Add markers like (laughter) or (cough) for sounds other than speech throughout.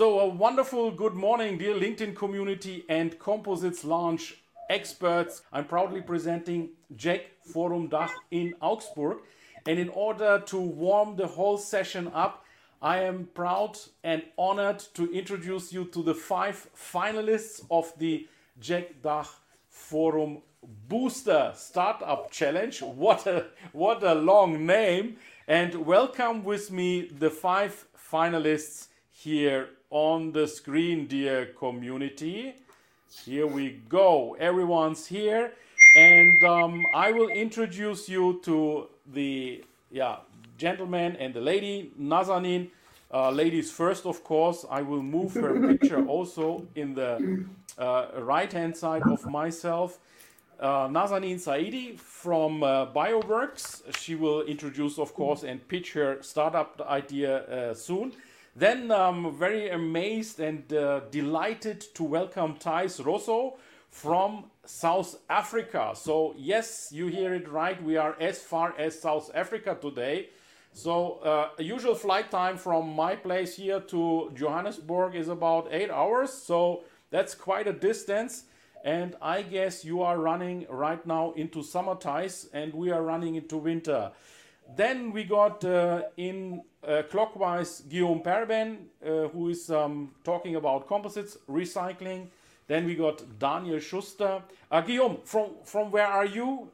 So, a wonderful good morning, dear LinkedIn community and Composites Lounge experts. I'm proudly presenting JEC Forum Dach in Augsburg. And in order to warm the whole session up, I am proud and honored to introduce you to the five finalists of the JEC Dach Forum Booster Startup Challenge. What a what a long name! And welcome with me the five finalists here on the screen, dear community. Here we go. Everyone's here, and um, I will introduce you to the yeah gentleman and the lady Nazanin. Uh, ladies first, of course. I will move her (laughs) picture also in the uh, right hand side of myself. Uh, Nazanin Saidi from uh, BioWorks. She will introduce, of course, and pitch her startup idea uh, soon. Then I'm very amazed and uh, delighted to welcome Thais Rosso from South Africa. So, yes, you hear it right. We are as far as South Africa today. So, uh, usual flight time from my place here to Johannesburg is about eight hours. So, that's quite a distance. And I guess you are running right now into summer ties, and we are running into winter. Then we got uh, in uh, clockwise Guillaume Perben, uh, who is um, talking about composites, recycling. Then we got Daniel Schuster. Guillaume, from, from where are you?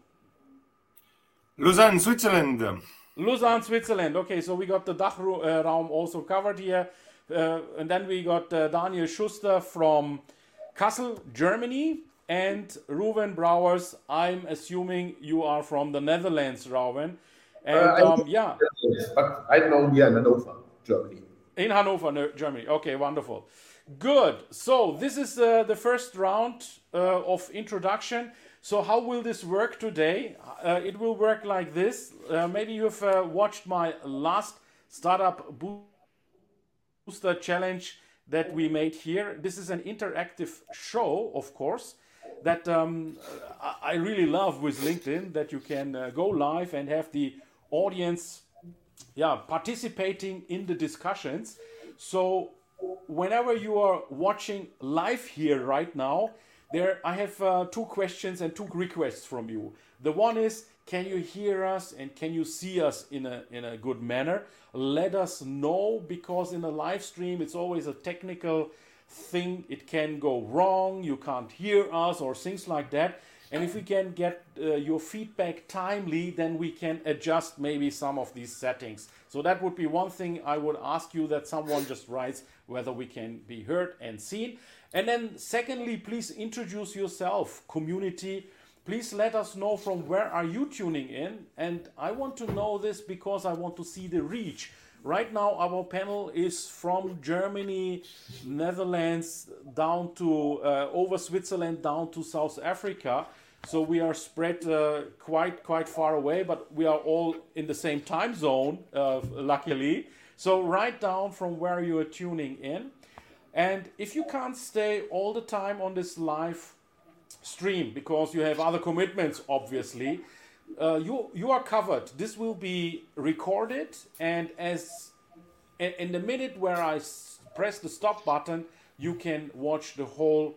Lausanne, Switzerland. Lausanne, Switzerland. Okay, so we got the Dach uh, also covered here. Uh, and then we got uh, Daniel Schuster from Kassel, Germany. And Ruben Brouwers, I'm assuming you are from the Netherlands, Ruben. And Uh, um, yeah, But I know here in Hannover, Germany. in Hanover, Germany. Okay, wonderful. Good. So this is uh, the first round uh, of introduction. So how will this work today? Uh, it will work like this. Uh, maybe you've uh, watched my last startup booster challenge that we made here. This is an interactive show, of course, that um, I I really love with LinkedIn. That you can uh, go live and have the audience yeah participating in the discussions. So whenever you are watching live here right now there i have uh, two questions and two requests from you. The one is can you hear us and can you see us in a in a good manner? Let us know because in a live stream it's always a technical thing. It can go wrong. You can't hear us or things like that and if we can get uh, your feedback timely, then we can adjust maybe some of these settings. So that would be one thing I would ask you that someone just writes whether we can be heard and seen. And then secondly, please introduce yourself, community. Please let us know from where are you tuning in. And I want to know this because I want to see the reach. Right now, our panel is from Germany, Netherlands, down to uh, over Switzerland, down to South Africa. So we are spread uh, quite quite far away, but we are all in the same time zone, uh, luckily. So write down from where you are tuning in, and if you can't stay all the time on this live stream because you have other commitments, obviously, uh, you you are covered. This will be recorded, and as in the minute where I press the stop button, you can watch the whole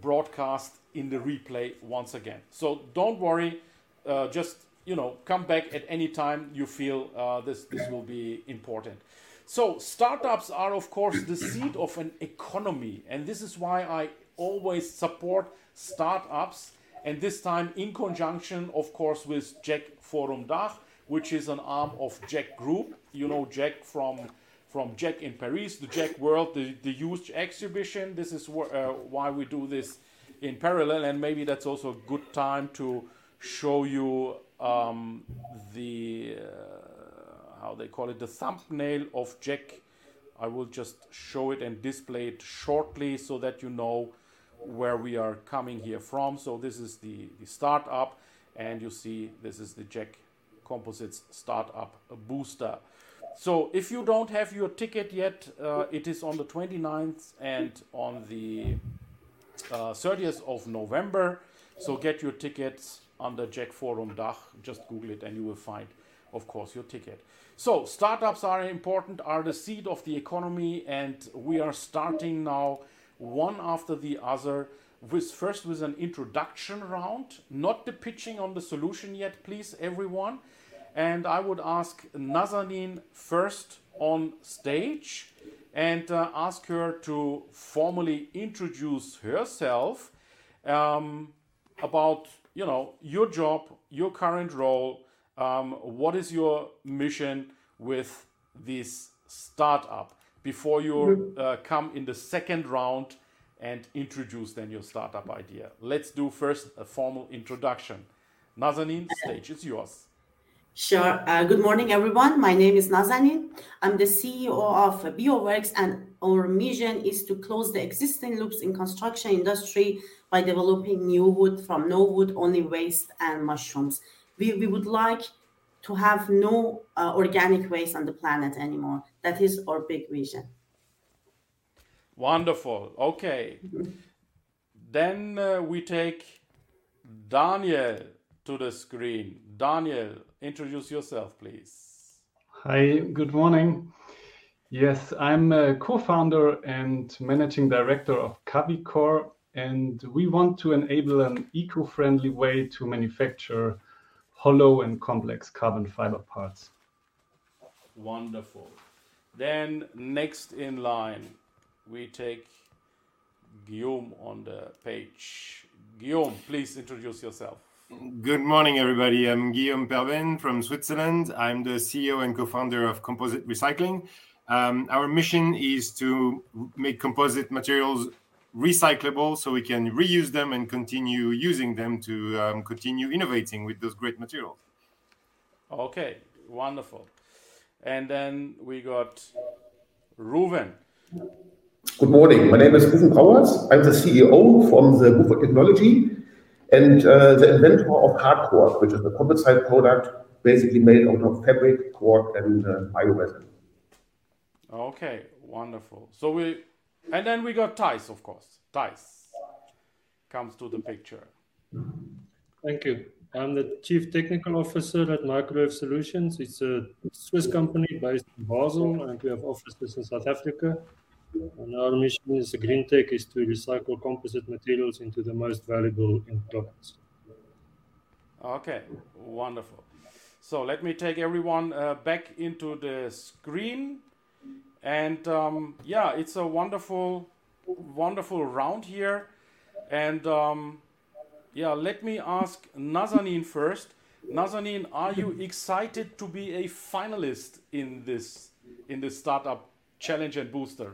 broadcast in the replay once again. So don't worry. Uh, just you know, come back at any time you feel uh, this this will be important. So startups are of course the seed of an economy, and this is why I always support startups. And this time in conjunction, of course, with JEC Forum Dach, which is an arm of JEC Group. You know JEC from from JEC in Paris, the JEC World, the, the huge exhibition. This is wh- uh, why we do this in parallel, and maybe that's also a good time to show you um, the uh, how they call it, the thumbnail of JEC. I will just show it and display it shortly so that you know where we are coming here from. So this is the, the startup and you see this is the JEC Composites startup booster. So if you don't have your ticket yet, uh, it is on the 29th and on the uh, 30th of November. So get your tickets under JEC Forum Dach. Just Google it and you will find, of course, your ticket. So startups are important, are the seed of the economy, and we are starting now one after the other with first with an introduction round, not the pitching on the solution yet, please, everyone. And I would ask Nazanin first on stage and uh, ask her to formally introduce herself um, about you know your job, your current role, um, what is your mission with this startup before you uh, come in the second round and introduce then your startup idea. Let's do first a formal introduction. Nazanin, stage is yours. Sure. Uh, good morning, everyone. My name is Nazanin. I'm the CEO of BioWorks, and our mission is to close the existing loops in construction industry by developing new wood from no wood, only waste and mushrooms. We, we would like to have no uh, organic waste on the planet anymore. That is our big vision. Wonderful. Okay. (laughs) then uh, we take Daniel to the screen. Daniel, introduce yourself, please. Hi, good morning. Yes, I'm a co founder and managing director of Cavicor, and we want to enable an eco friendly way to manufacture hollow and complex carbon fiber parts. Wonderful. Then, next in line, we take Guillaume on the page. Guillaume, please introduce yourself. Good morning, everybody. I'm Guillaume Perben from Switzerland. I'm the CEO and co founder of Composite Recycling. Um, our mission is to make composite materials recyclable so we can reuse them and continue using them to um, continue innovating with those great materials. Okay, wonderful. And then we got Ruven. Good morning. My name is Ruven Powers. I'm the CEO from the Buford Technology and uh, the inventor of Hardcore, which is a composite product basically made out of fabric, cork, and uh, bioresin. Okay, wonderful. So we, and then we got Thijs, of course. Thijs comes to the picture. Thank you. I'm the Chief Technical Officer at Microwave Solutions. It's a Swiss company based in Basel, and we have offices in South Africa. And our mission as a green tech is to recycle composite materials into the most valuable end products. Okay, wonderful. So let me take everyone uh, back into the screen. And um, yeah, it's a wonderful, wonderful round here. And um, yeah, let me ask Nazanin first. Nazanin, are you (laughs) excited to be a finalist in this in this startup challenge and booster?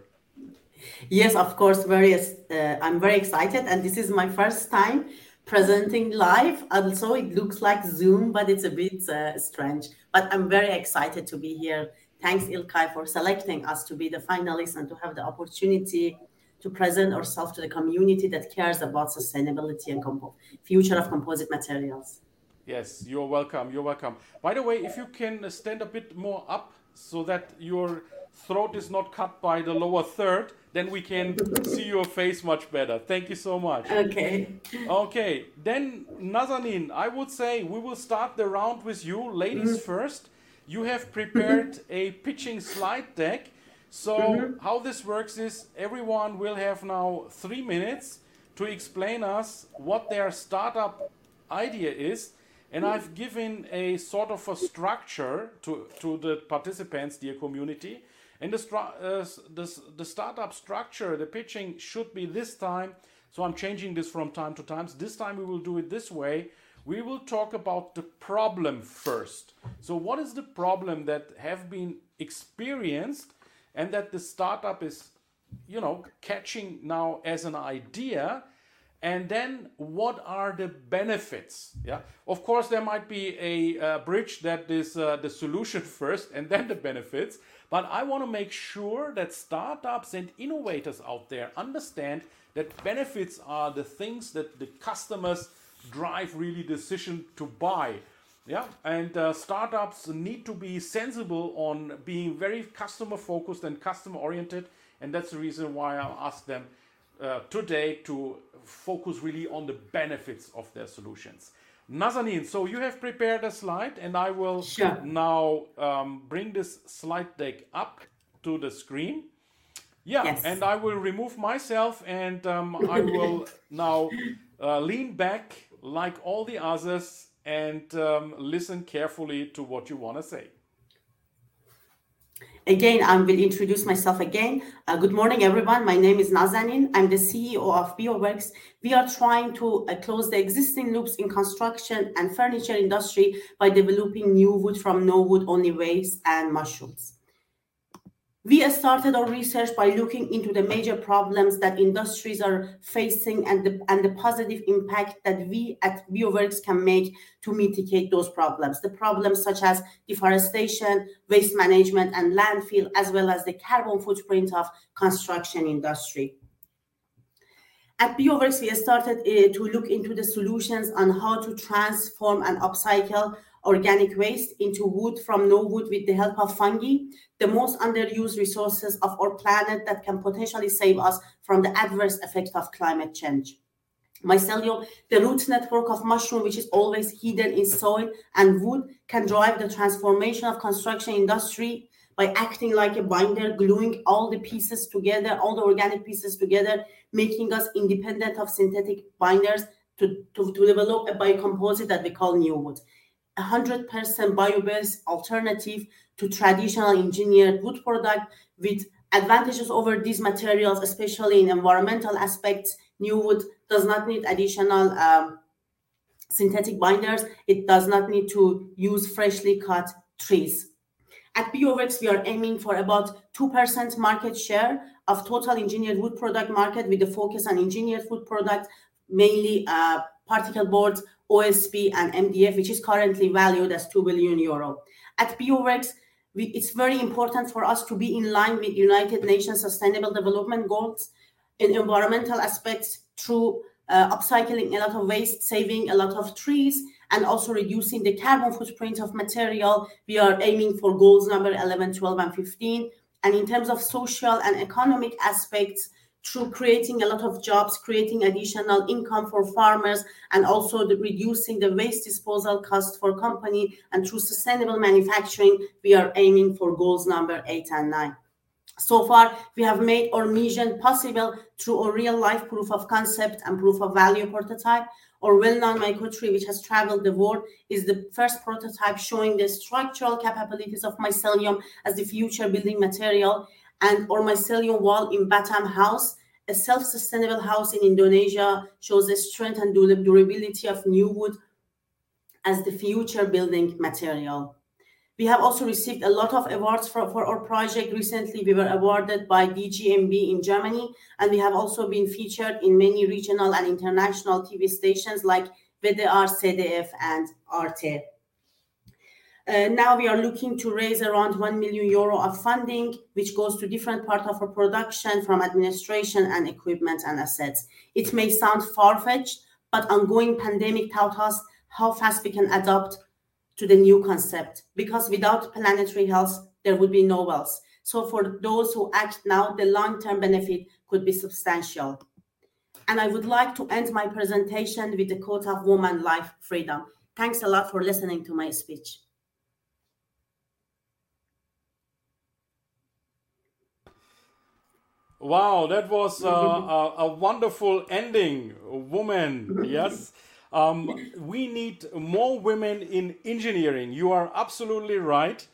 Yes, of course. Very. Uh, I'm very excited, and this is my first time presenting live. Also, it looks like Zoom, but it's a bit uh, strange. But I'm very excited to be here. Thanks, Ilkay, for selecting us to be the finalists and to have the opportunity to present ourselves to the community that cares about sustainability and compo- future of composite materials. Yes, you're welcome. You're welcome. By the way, if you can stand a bit more up so that your throat is not cut by the lower third, then we can (laughs) see your face much better. Thank you so much. Okay. Okay, then Nazanin, I would say we will start the round with you, ladies mm-hmm. first. You have prepared a pitching slide deck. So, mm-hmm. how this works is everyone will have now three minutes to explain us what their startup idea is. And I've given a sort of a structure to, to the participants, dear community. And the, uh, the, the startup structure, the pitching should be this time. So I'm changing this from time to time. This time we will do it this way. We will talk about the problem first. So what is the problem that have been experienced and that the startup is, you know, catching now as an idea and then what are the benefits yeah of course there might be a uh, bridge that is uh, the solution (laughs) first and then the benefits but i want to make sure that startups and innovators out there understand that benefits are the things that the customers drive really decision to buy yeah and uh, startups need to be sensible on being very customer focused and customer oriented and that's the reason why i asked them uh, today to focus really on the benefits of their solutions. Nazanin, so you have prepared a slide, and I will Sure. now um, bring this slide deck up to the screen. Yeah, Yes. and I will remove myself, and um, I will (laughs) now uh, lean back like all the others and um, listen carefully to what you want to say. Again, I will introduce myself again. Uh, good morning, everyone. My name is Nazanin. I'm the CEO of BioWorks. We are trying to uh, close the existing loops in construction and furniture industry by developing new wood from no wood only waste and mushrooms. We started our research by looking into the major problems that industries are facing and the, and the positive impact that we at BioWorks can make to mitigate those problems. The problems such as deforestation, waste management, and landfill, as well as the carbon footprint of construction industry. At BioWorks, we started uh, to look into the solutions on how to transform and upcycle organic waste into wood from no wood with the help of fungi, the most underused resources of our planet that can potentially save us from the adverse effect of climate change. Mycelium, the root network of mushroom, which is always hidden in soil and wood, can drive the transformation of construction industry by acting like a binder, gluing all the pieces together, all the organic pieces together, making us independent of synthetic binders to, to, to develop a biocomposite that we call new wood. 100% bio-based alternative to traditional engineered wood product with advantages over these materials, especially in environmental aspects. New wood does not need additional um, synthetic binders. It does not need to use freshly cut trees. At BioWorks, we are aiming for about 2% market share of total engineered wood product market with a focus on engineered wood products, mainly uh, particle boards, OSB, and MDF, which is currently valued as 2 billion euro. At BioWorks, we, it's very important for us to be in line with United Nations Sustainable Development Goals in environmental aspects through uh, upcycling a lot of waste, saving a lot of trees, and also reducing the carbon footprint of material. We are aiming for goals number 11, 12, and 15. And in terms of social and economic aspects, through creating a lot of jobs, creating additional income for farmers, and also the reducing the waste disposal cost for company, and through sustainable manufacturing, we are aiming for goals number eight and nine. So far, we have made our mission possible through a real life proof of concept and proof of value prototype. Our well known mycotree, which has traveled the world, is the first prototype showing the structural capabilities of mycelium as the future building material. And our mycelium wall in Batam House, a self sustainable house in Indonesia, shows the strength and durability of new wood as the future building material. We have also received a lot of awards for, for our project. Recently, we were awarded by DGNB in Germany, and we have also been featured in many regional and international TV stations like WDR, ZDF, and Arte. Uh, now we are looking to raise around 1 million euro of funding, which goes to different parts of our production from administration and equipment and assets. It may sound far-fetched, but ongoing pandemic taught us how fast we can adapt to the new concept because without planetary health, there would be no wealth. So for those who act now, the long-term benefit could be substantial. And I would like to end my presentation with the quote of woman life freedom. Thanks a lot for listening to my speech. Wow, that was uh, (laughs) a, a wonderful ending, woman. Yes. Um, we need more women in engineering. You are absolutely right.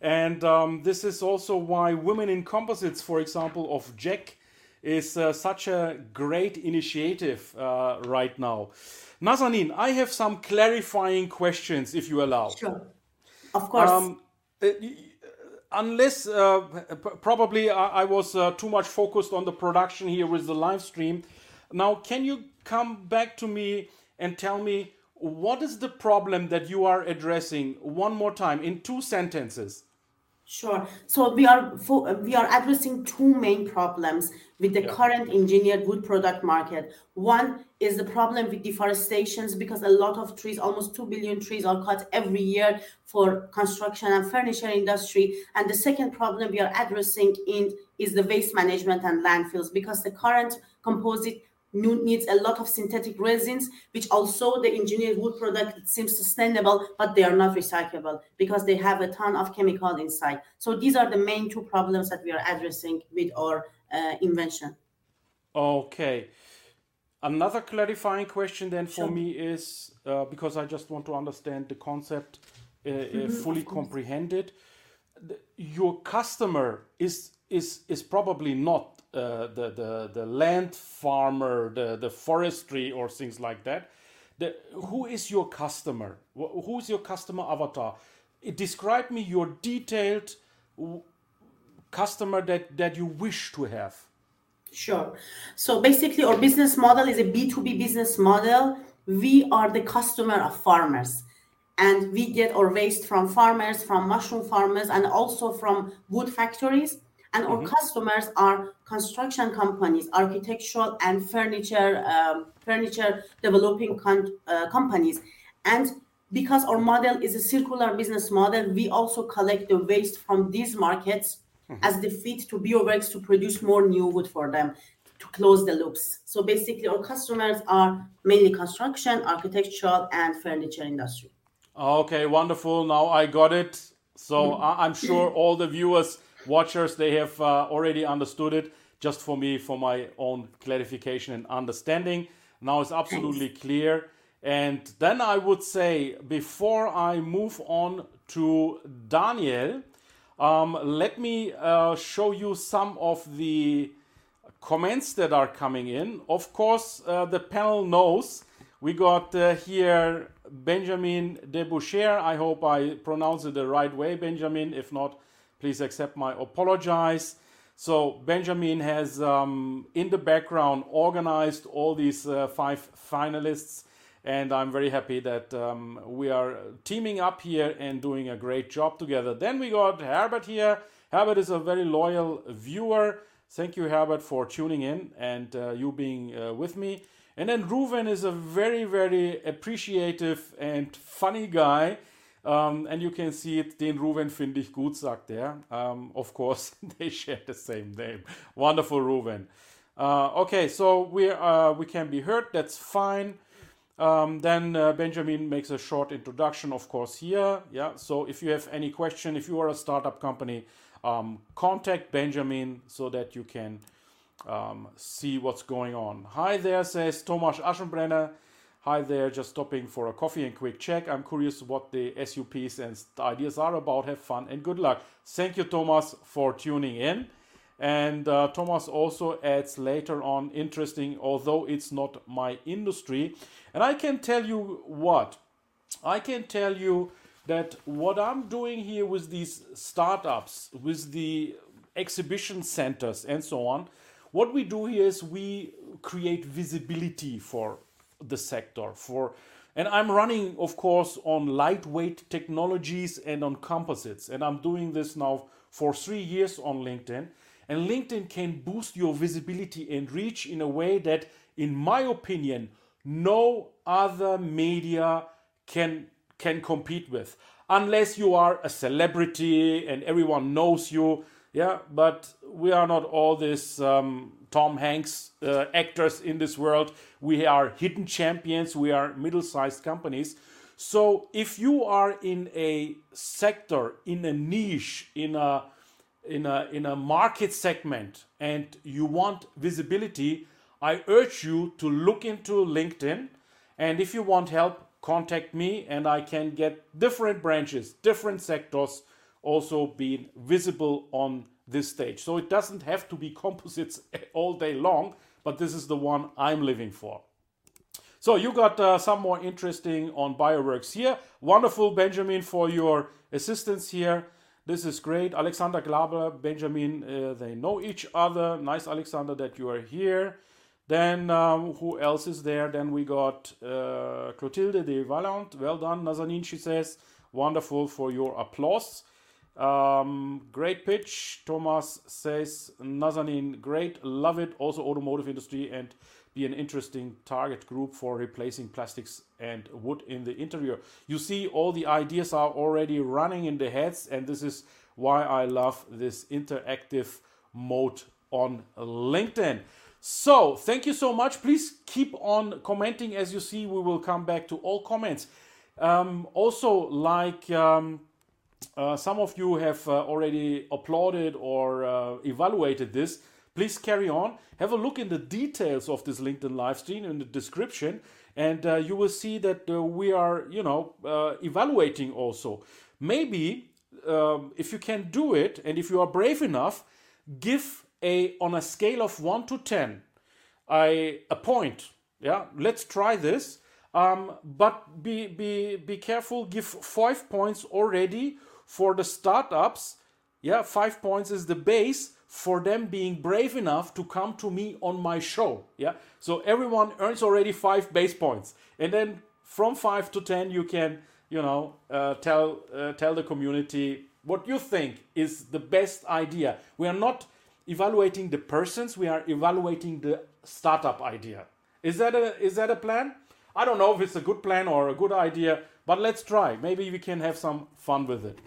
And um, this is also why Women in Composites, for example, of JEC, is uh, such a great initiative uh, right now. Nazanin, I have some clarifying questions, if you allow. Sure. Of course. Um, uh, unless uh, probably I, I was uh, too much focused on the production here with the live stream. Now, can you come back to me and tell me what is the problem that you are addressing one more time in two sentences? Sure. So we are fo- we are addressing two main problems with the Yeah. current engineered wood product market. One is the problem with deforestations because a lot of trees, almost 2 billion trees are cut every year for construction and furniture industry. And the second problem we are addressing in is the waste management and landfills because the current composite needs a lot of synthetic resins, which also the engineered wood product seems sustainable, but they are not recyclable because they have a ton of chemical inside. So these are the main two problems that we are addressing with our uh, invention. Okay. Another clarifying question then for Sure. me is uh, because I just want to understand the concept uh, uh, fully comprehended. Your customer is is is probably not uh, the, the the land farmer, the the forestry or things like that. The, who is your customer? Who is your customer avatar? It, describe me your detailed customer that that you wish to have. Sure. So basically, our business model is a B2B business model. We are the customer of farmers, and we get our waste from farmers, from mushroom farmers, and also from wood factories. And our customers are construction companies, architectural and furniture um, furniture developing con- uh, companies. And because our model is a circular business model, we also collect the waste from these markets as the feed to bioworks to produce more new wood for them to close the loops. So basically, our customers are mainly construction, architectural, and furniture industry. Okay, wonderful. Now I got it. So I- I'm sure all the viewers, watchers, they have uh, already understood it. Just for me, for my own clarification and understanding. Now it's absolutely clear. And then I would say, before I move on to Daniel, um, let me uh, show you some of the comments that are coming in. Of course, uh, the panel knows we got uh, here Benjamin Deboucher. I hope I pronounce it the right way, Benjamin. If not, please accept my apologize. So Benjamin has um, in the background organized all these uh, five finalists, and I'm very happy that um, we are teaming up here and doing a great job together. Then we got Herbert here. Herbert is a very loyal viewer. Thank you, Herbert, for tuning in and uh, you being uh, with me. And then Ruven is a very, very appreciative and funny guy. Um, and you can see it, den Ruven finde ich gut, sagt er. Um, of course, (laughs) they share the same name. Wonderful, Ruven. Uh, okay, so we, uh, we can be heard, that's fine. Um, then uh, Benjamin makes a short introduction, of course, here. Yeah, so if you have any question, if you are a startup company, um, contact Benjamin so that you can um, see what's going on. Hi there, says Tomasz Aschenbrenner. Hi there, just stopping for a coffee and quick check. I'm curious what the SUPs and ideas are about. Have fun and good luck. Thank you, Thomas, for tuning in. And uh, Thomas also adds later on, interesting, although it's not my industry. And I can tell you what, I can tell you that what I'm doing here with these startups, with the exhibition centers and so on, what we do here is we create visibility for the sector for and i'm running of course on lightweight technologies and on composites. And i'm doing this now for three years on linkedin. And linkedin can boost your visibility and reach in a way that in my opinion no other media can can compete with. Unless you are a celebrity and everyone knows you yeah but we are not all this um, tom hanks uh, actors in this world. We are hidden champions. We are middle-sized companies. So if you are in a sector in a niche in a in a in a market segment and you want visibility i urge you to look into linkedin. And if you want help contact me and i can get different branches different sectors also being visible on this stage so it doesn't have to be composites (laughs) all day long but this is the one i'm living for so you got uh, some more interesting on bioworks here wonderful benjamin for your assistance here this is great alexander glaber benjamin uh, they know each other nice alexander that you are here Then um, who else is there? Then we got uh, Clotilde de Valant. Well done, Nazanin, she says. Wonderful for your applause. Um, great pitch. Thomas says, Nazanin, great, love it. Also, automotive industry and be an interesting target group for replacing plastics and wood in the interior. You see, all the ideas are already running in the heads, and this is why I love this interactive mode on LinkedIn. So, thank you so much. Please keep on commenting. As you see, we will come back to all comments. Um, also, like um, uh, some of you have uh, already applauded or uh, evaluated this, please carry on. Have a look in the details of this LinkedIn live stream in the description, and uh, you will see that uh, we are, you know, evaluating also. Maybe um, if you can do it, and if you are brave enough, give a on a scale of one to ten, a a point. Yeah, let's try this. Um, but be be be careful. Give five points already for the startups. Yeah, five points is the base for them being brave enough to come to me on my show. Yeah, so everyone earns already five base points, and then from five to ten, you can you know uh, tell uh, tell the community what you think is the best idea. We are not evaluating the persons; we are evaluating the startup idea. Is that a is that a plan? I don't know if it's a good plan or a good idea, but let's try. Maybe we can have some fun with it.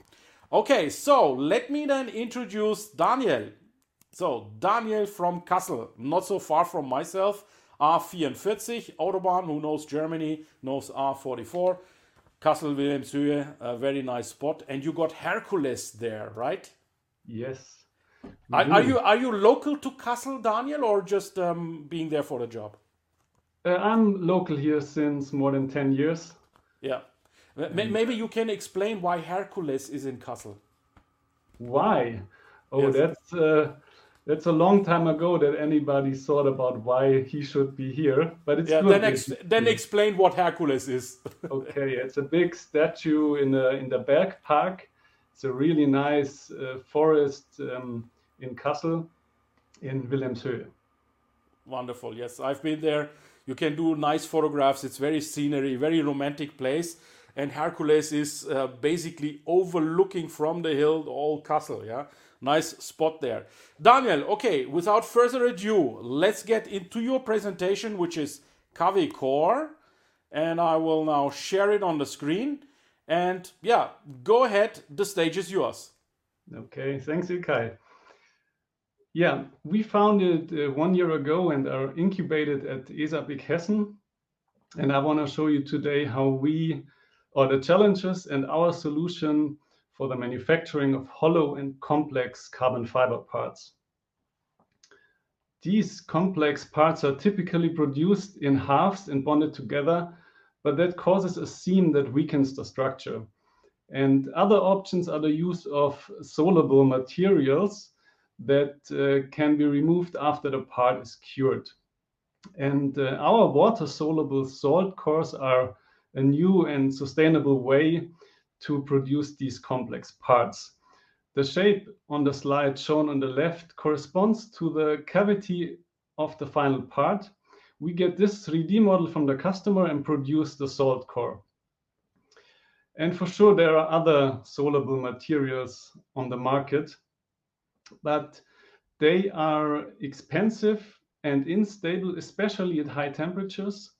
Okay, so let me then introduce Daniel. So, Daniel from Kassel, not so far from myself. A44, Autobahn, who knows Germany, knows A44. Kassel, Wilhelmshöhe, a very nice spot. And you got Hercules there, right? Yes. Are, are, you are you local to Kassel, Daniel, or just um, being there for the job? Uh, I'm local here since more than 10 years. Yeah. Maybe you can explain why Hercules is in Kassel. Why? Oh, Yes. that's uh, that's a long time ago that anybody thought about why he should be here. But it's Yeah, good then, ex- then explain what Hercules is. (laughs) Okay, it's a big statue in the in the Berg Park. It's a really nice uh, forest um, in Kassel, in Wilhelmshöhe. Wonderful. Yes, I've been there. You can do nice photographs. It's very scenery, very romantic place. And Hercules is uh, basically overlooking from the hill all Kassel. Yeah, nice spot there. Daniel. Okay, without further ado, let's get into your presentation, which is Cavicor, and I will now share it on the screen. And yeah, go ahead. The stage is yours. Okay, thanks, Ilkay. Yeah, we founded uh, one year ago and are incubated at ESAPIC Hessen. And I want to show you today how we, or the challenges and our solution for the manufacturing of hollow and complex carbon fiber parts. These complex parts are typically produced in halves and bonded together, but that causes a seam that weakens the structure. And other options are the use of soluble materials that uh, can be removed after the part is cured. And uh, our water soluble salt cores are a new and sustainable way to produce these complex parts. The shape on the slide shown on the left corresponds to the cavity of the final part. We get this 3D model from the customer and produce the salt core. And for sure, there are other soluble materials on the market, but they are expensive and unstable, especially at high temperatures.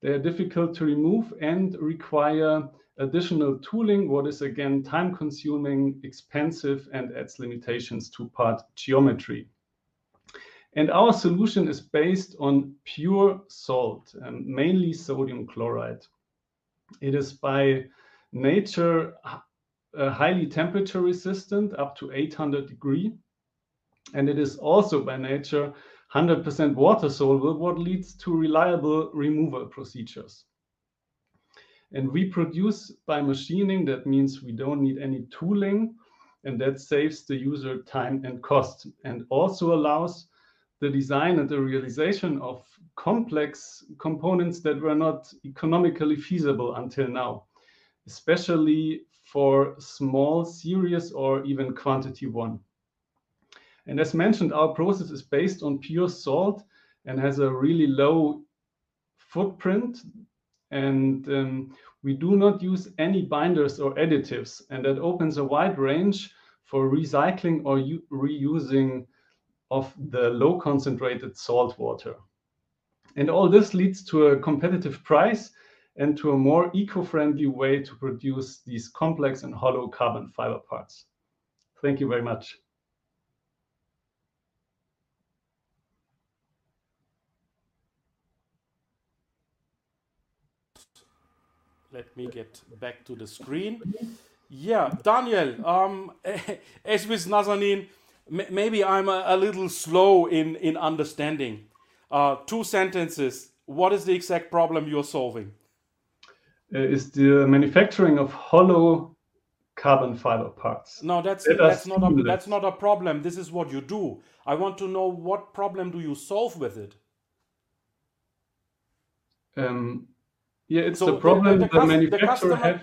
They are difficult to remove and require additional tooling, what is again time consuming, expensive, and adds limitations to part geometry. And our solution is based on pure salt, um, mainly sodium chloride. It is by nature uh, highly temperature resistant, up to 800 degree. And it is also by nature 100% water soluble, what leads to reliable removal procedures. And we produce by machining, that means we don't need any tooling, and that saves the user time and cost, and also allows the design and the realization of complex components that were not economically feasible until now, especially for small series or even quantity one. And as mentioned, our process is based on pure salt and has a really low footprint. And um, we do not use any binders or additives, and that opens a wide range for recycling or reusing of the low concentrated salt water. And all this leads to a competitive price and to a more eco-friendly way to produce these complex and hollow carbon fiber parts. Thank you very much. Let me get back to the screen. Yeah, Daniel, um, (laughs) as with Nazanin, maybe I'm a, a, little slow in, in understanding. Uh, two sentences. What is the exact problem you're solving? Uh, is the manufacturing of hollow carbon fiber parts. No, that's that that's not a, that's not a problem. This is what you do. I want to know what problem do you solve with it? Um, yeah, it's so the problem the, the, the, the manufacturer customer, have...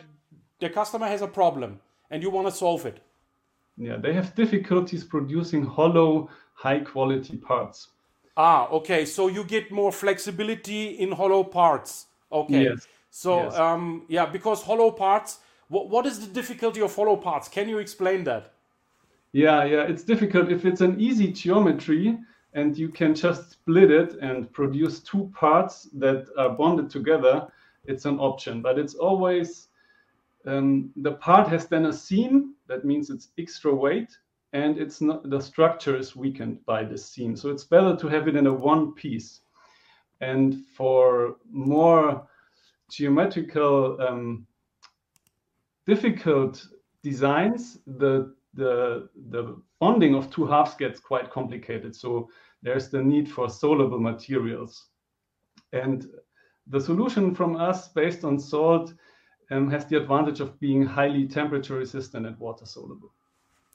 the customer has a problem, and you want to solve it. Yeah, they have difficulties producing hollow, high quality parts. Ah, okay. So you get more flexibility in hollow parts. Okay. Yes. So yes. um, yeah, because hollow parts. What what is the difficulty of hollow parts? Can you explain that? Yeah, yeah, it's difficult if it's an easy geometry and you can just split it and produce two parts that are bonded together. It's an option, but it's always um, the part has then a seam. That means it's extra weight, and it's not the structure is weakened by the seam. So it's better to have it in a one piece. And for more geometrical um, difficult designs, the, the, the bonding of two halves gets quite complicated. So there's the need for soluble materials. And the solution from us based on salt um, has the advantage of being highly temperature resistant and water soluble.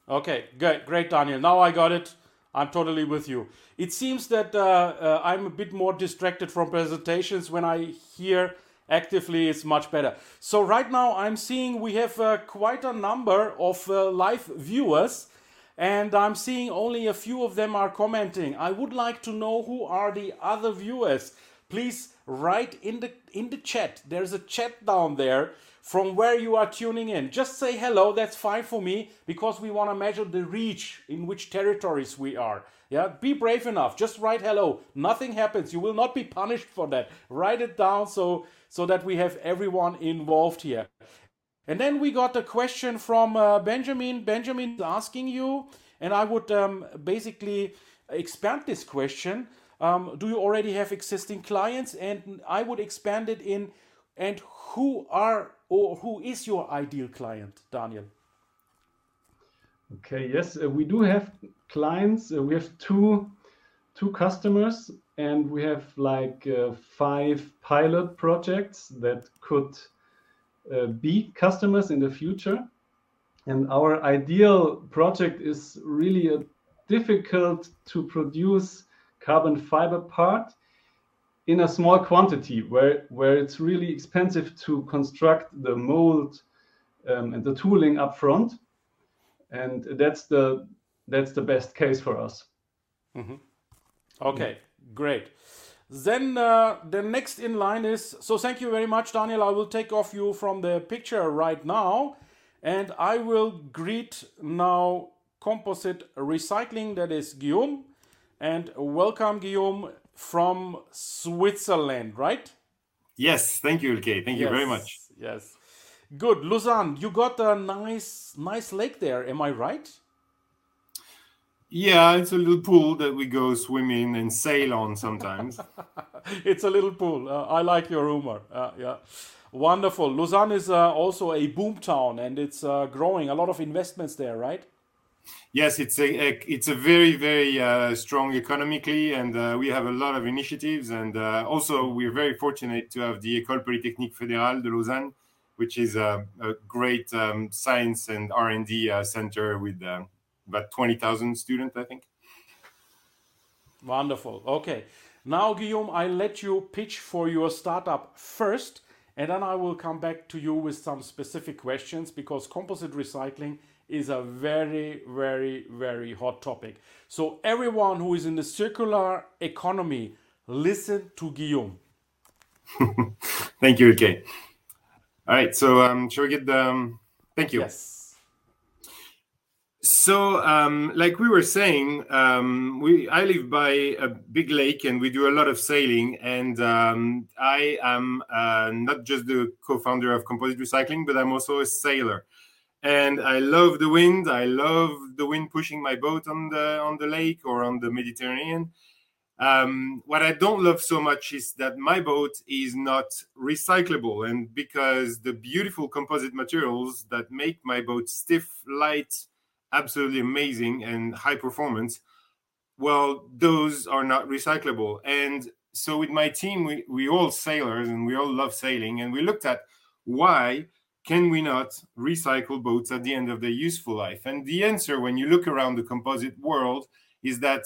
Okay, good, great, Daniel. Now I got it. I'm totally with you. It seems that uh, uh, I'm a bit more distracted from presentations when I hear actively it's much better. So right now I'm seeing we have uh, quite a number of uh, live viewers and I'm seeing only a few of them are commenting. I would like to know who are the other viewers. Please write in the in the chat. There's a chat down there from where you are tuning in. Just say hello, that's fine for me because we want to measure the reach in which territories we are. Yeah, be brave enough. Just write hello. Nothing happens. You will not be punished for that. Write it down so so that we have everyone involved here. And then we got a question from uh, Benjamin. Benjamin is asking you, and I would um, basically expand this question. Um, do you already have existing clients? And I would expand it in, and who are or who is your ideal client, Daniel? Okay, yes, uh, we do have clients. Uh, we have two two customers and we have like uh, five pilot projects that could uh, be customers in the future. And our ideal project is really a difficult to produce carbon fiber part in a small quantity where, where it's really expensive to construct the mold um, and the tooling up front. And that's the, that's the best case for us. Mm-hmm. Okay. Yeah. Great. Then uh, the next in line is so. Thank you very much, Daniel. I will take off you from the picture right now, and I will greet now Composite Recycling. That is Guillaume, and welcome Guillaume from Switzerland, right? Yes. Thank you, Ilkay. Thank you very much. Yes. Good, Lausanne. You got a nice, nice lake there. Am I right? Yeah, it's a little pool that we go swim in and sail on sometimes. (laughs) it's a little pool. Uh, I like your humor. Uh, yeah, wonderful. Lausanne is uh, also a boom town, and it's uh, growing. A lot of investments there, right? Yes, it's a, a it's a very very uh, strong economically, and uh, we have a lot of initiatives. And also, we're very fortunate to have the École Polytechnique Fédérale de Lausanne, which is a, a great um, science and R and D center with about 20,000 students, I think. Wonderful. Okay. Now, Guillaume, I let you pitch for your startup first, and then I will come back to you with some specific questions because composite recycling is a very, very, very hot topic. So, everyone who is in the circular economy listen to Guillaume. (laughs) Thank you, okay. All right, so um, shall we get the? Um, thank you. Yes. So, um, like we were saying, um, we I live by a big lake and we do a lot of sailing. And um, I am uh, not just the co-founder of Composite Recycling, but I'm also a sailor. And I love the wind. I love the wind pushing my boat on the on the lake or on the Mediterranean. Um, what I don't love so much is that my boat is not recyclable, and because the beautiful composite materials that make my boat stiff, light absolutely amazing and high performance well those are not recyclable and so with my team we, we all sailors and we all love sailing and we looked at why can we not recycle boats at the end of their useful life and the answer when you look around the composite world is that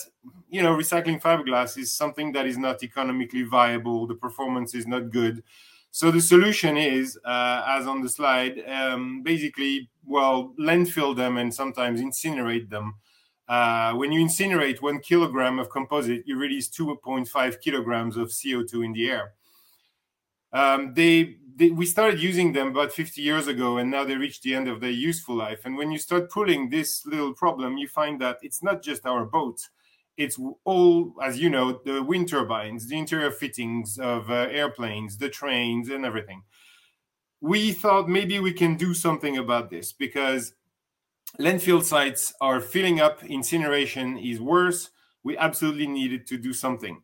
you know recycling fiberglass is something that is not economically viable the performance is not good so the solution is, uh, as on the slide, um, basically, well, landfill them and sometimes incinerate them. Uh, when you incinerate one kilogram of composite, you release 2.5 kilograms of CO2 in the air. Um, they, they, we started using them about 50 years ago, and now they reach the end of their useful life. And when you start pulling this little problem, you find that it's not just our boats it's all, as you know, the wind turbines, the interior fittings of uh, airplanes, the trains, and everything. We thought maybe we can do something about this because landfill sites are filling up, incineration is worse. We absolutely needed to do something.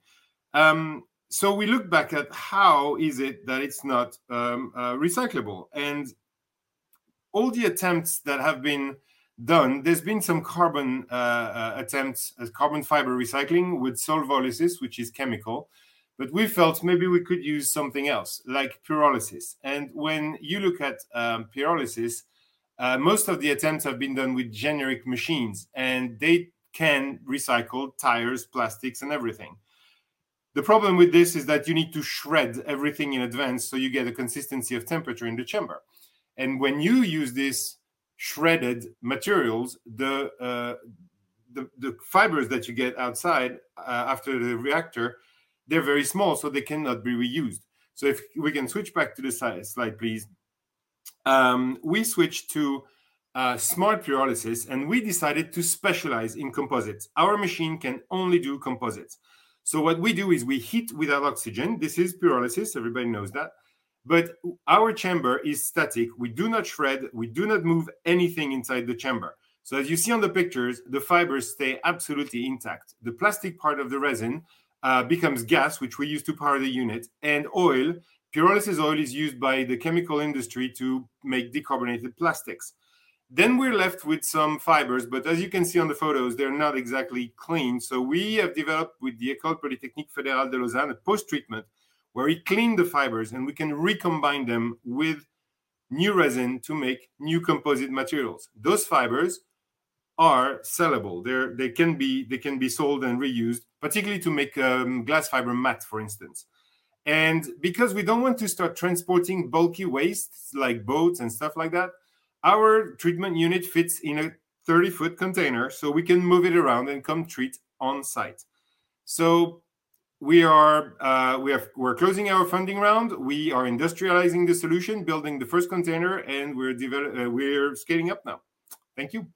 Um, so we look back at how is it that it's not um, uh, recyclable, and all the attempts that have been done, there's been some carbon uh, uh, attempts as carbon fiber recycling with solvolysis, which is chemical. But we felt maybe we could use something else, like pyrolysis. And when you look at um, pyrolysis, uh, most of the attempts have been done with generic machines, and they can recycle tires, plastics, and everything. The problem with this is that you need to shred everything in advance so you get a consistency of temperature in the chamber. And when you use this shredded materials, the, uh, the, the fibers that you get outside uh, after the reactor, they're very small, so they cannot be reused. So if we can switch back to the slide, please. Um, we switched to uh, smart pyrolysis, and we decided to specialize in composites. Our machine can only do composites. So what we do is we heat without oxygen. This is pyrolysis. Everybody knows that. But our chamber is static. We do not shred, we do not move anything inside the chamber. So as you see on the pictures, the fibers stay absolutely intact. The plastic part of the resin uh, becomes gas, which we use to power the unit, and oil. Pyrolysis oil is used by the chemical industry to make decarbonated plastics. Then we're left with some fibers, but as you can see on the photos, they're not exactly clean. So we have developed with the École Polytechnique Fédérale de Lausanne a post-treatment where we clean the fibers and we can recombine them with new resin to make new composite materials. Those fibers are sellable. They're, they can be they can be sold and reused, particularly to make um, glass fiber mat, for instance. And because we don't want to start transporting bulky wastes like boats and stuff like that, our treatment unit fits in a 30 foot container, so we can move it around and come treat on site. So we are uh, we have we're closing our funding round. We are industrializing the solution, building the first container, and we're develop, uh, we're scaling up now. Thank you.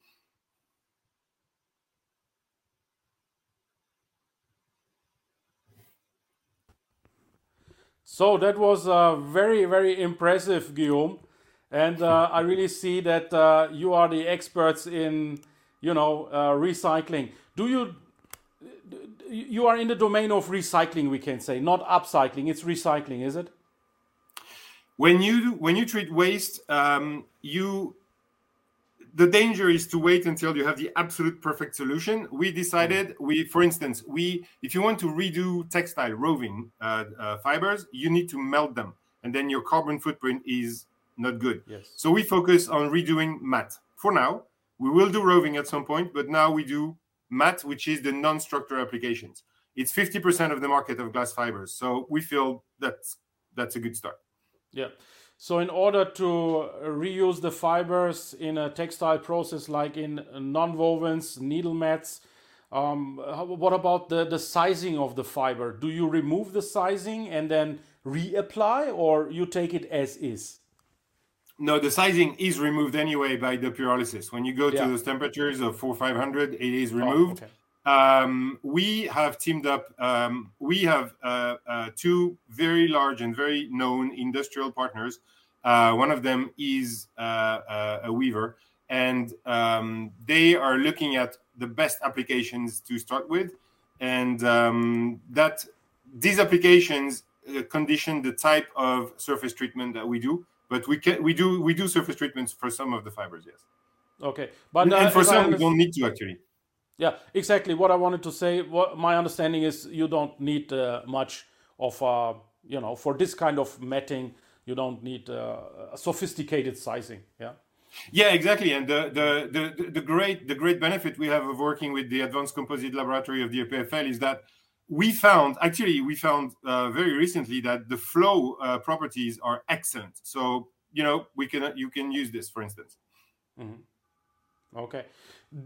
So that was uh, very very impressive, Guillaume, and uh, I really see that uh, you are the experts in you know uh, recycling. Do you you are in the domain of recycling, we can say, not upcycling. It's recycling, is it? When you when you treat waste, um, you the danger is to wait until you have the absolute perfect solution. We decided we, for instance, we if you want to redo textile roving uh, uh, fibers, you need to melt them, and then your carbon footprint is not good. Yes. So we focus on redoing mat for now. We will do roving at some point, but now we do mat, which is the non-structural applications. It's 50% of the market of glass fibers. So we feel that's that's a good start. Yeah. So in order to reuse the fibers in a textile process like in non-wovens, needle mats, Um, what about the, the sizing of the fiber? Do you remove the sizing and then reapply, or you take it as is? No, the sizing is removed anyway by the pyrolysis. When you go Yeah. to those temperatures of four five hundred, it is removed. Oh, okay. um, we have teamed up. Um, we have uh, uh, two very large and very known industrial partners. Uh, one of them is uh, uh, a weaver, and um, they are looking at the best applications to start with, and um, that these applications uh, condition the type of surface treatment that we do. But we can we do we do surface treatments for some of the fibers, yes, Okay, but and, uh, and for some we don't need to actually. Yeah, exactly. What I wanted to say, what my understanding is, you don't need uh, much of, uh, you know, for this kind of matting, you don't need uh, a sophisticated sizing. Yeah. Yeah, exactly. And the, the the the great the great benefit we have of working with the Advanced Composite Laboratory of the EPFL is that we found actually we found uh, very recently that the flow uh, properties are excellent. So you know we can you can use this for instance. Okay.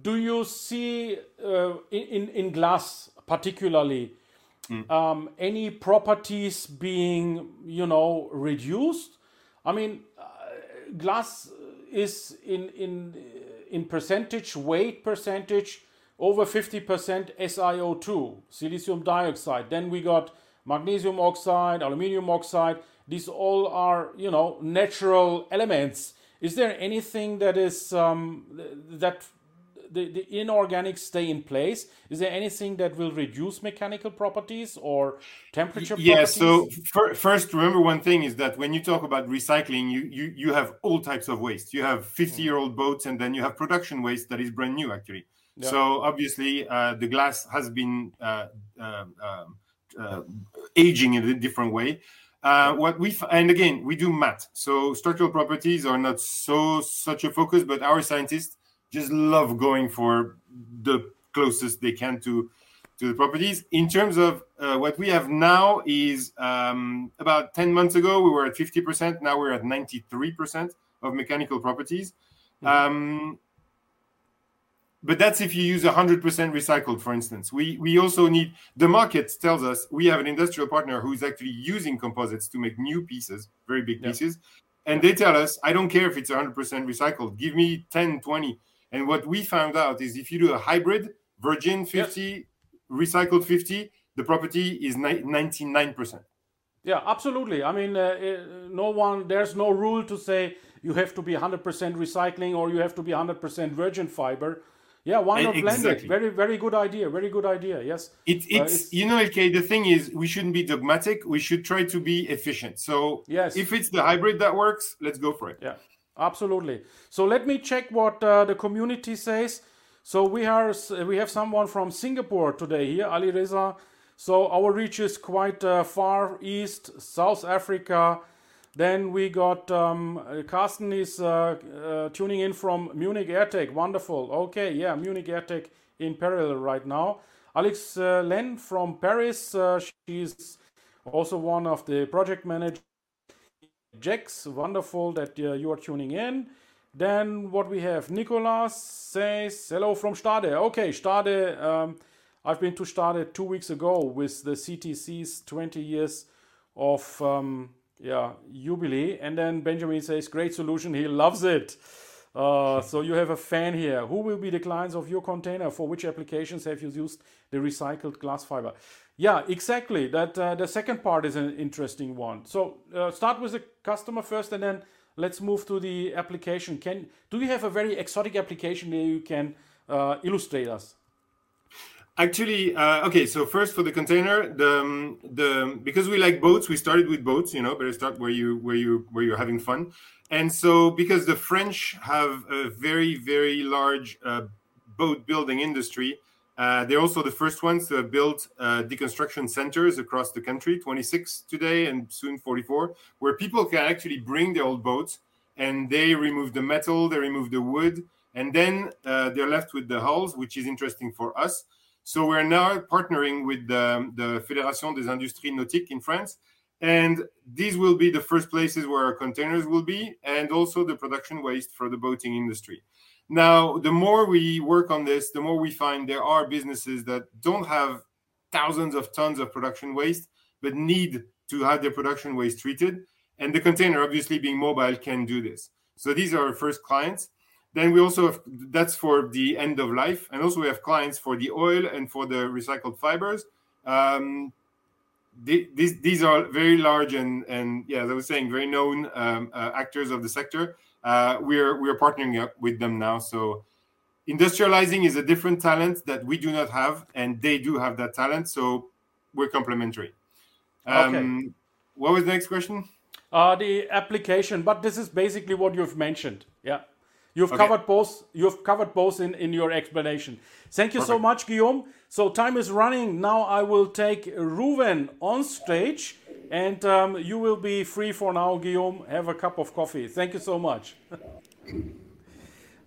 Do you see uh, in, in glass particularly um, any properties being you know reduced? I mean, uh, glass is in in in percentage weight percentage over 50% SiO2 silicium dioxide then we got magnesium oxide aluminum oxide these all are you know natural elements is there anything that is um, that the, the inorganics stay in place is there anything that will reduce mechanical properties or temperature Yeah. properties So fir- first, remember one thing is that when you talk about recycling, you you you have all types of waste. You have fifty year old boats, and then you have production waste that is brand new actually. Yeah. So obviously, uh, the glass has been uh, um, um, uh, aging in a different way. Uh, what we and again we do mat, so structural properties are not so such a focus, but our scientists just love going for the closest they can to to the properties. In terms of uh, what we have now is um, about 10 months ago, we were at 50%. Now we're at 93% of mechanical properties. Um, but that's if you use 100% recycled, for instance. We, we also need, the market tells us we have an industrial partner who's actually using composites to make new pieces, very big Yeah. pieces. And they tell us, I don't care if it's 100% recycled, give me 10, 20. And what we found out is if you do a hybrid, virgin 50, recycled 50, the property is 99%. Yeah, absolutely. I mean, uh, uh, no one, there's no rule to say you have to be 100% recycling or you have to be 100% virgin fiber. Yeah, why not blend it? Very, very good idea. Very good idea. Yes. It, it's, it's- you know, okay. the thing is, we shouldn't be dogmatic. We should try to be efficient. So Yes. if it's the hybrid that works, let's go for it. Yeah, absolutely. So let me check what uh, the community says. So we are we have someone from Singapore today here, Ali Reza. So our reach is quite uh, far east, South Africa. Then we got um, uh, Carsten is uh, uh, tuning in from Munich AirTech. Wonderful. Okay, yeah, Munich AirTech in parallel right now. Alex uh, Len from Paris. She's also one of the project managers. Jax, wonderful that uh, you are tuning in. Then what we have, Nicolas says hello from Stade. Okay, Stade. Um, I've been to Stade two weeks ago with the CTC's 20 years of um, yeah jubilee. And then Benjamin says great solution. He loves it. Uh, so you have a fan here. Who will be the clients of your container? For which applications have you used the recycled glass fiber? Yeah, exactly. That uh, the second part is an interesting one. So uh, start with the customer first, and then let's move to the application. Can do you have a very exotic application that you can uh, illustrate us? Actually, uh, okay. So first for the container, the um, the because we like boats, we started with boats. You know, better start where you where you where you're having fun. And so because the French have a very very large uh, boat building industry, uh, they're also the first ones to have built uh, deconstruction centers across the country, 26 today and soon 44, where people can actually bring their old boats and they remove the metal, they remove the wood, and then uh, they're left with the hulls, which is interesting for us. So we're now partnering with the, the Fédération des Industries Nautiques in France. And these will be the first places where our containers will be, and also the production waste for the boating industry. Now, the more we work on this, the more we find there are businesses that don't have thousands of tons of production waste, but need to have their production waste treated. And the container, obviously being mobile, can do this. So these are our first clients. Then we also have that's for the end of life, and also we have clients for the oil and for the recycled fibers. Um, the, these these are very large and and yeah, as I was saying, very known um, uh, actors of the sector. Uh, we're we're partnering up with them now. So industrializing is a different talent that we do not have, and they do have that talent. So we're complementary. Um, Okay. What was the next question? Uh, the application, but this is basically what you've mentioned. Yeah. You've Okay. covered both. You've covered both in, in your explanation. Thank you so much, Guillaume. So time is running. Now I will take Ruven on stage, and um, you will be free for now, Guillaume. Have a cup of coffee. Thank you so much.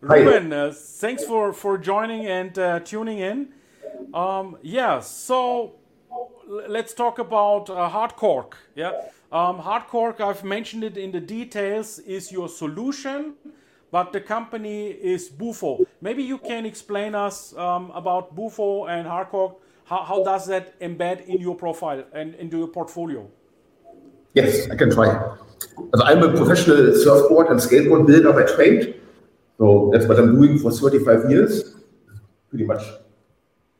Hi. Ruben, uh, thanks for for joining and uh, tuning in. Um, yeah, so let's talk about uh, Hardcork. Yeah, um, Hardcork. I've mentioned it in the details. Is your solution, but the company is Bufo. Maybe you can explain us um, about Bufo and Hardcork. How, how does that embed in your profile and into your portfolio? Yes, I can try. Also I'm a professional surfboard and skateboard builder by trade. So that's what I'm doing for 35 years. Pretty much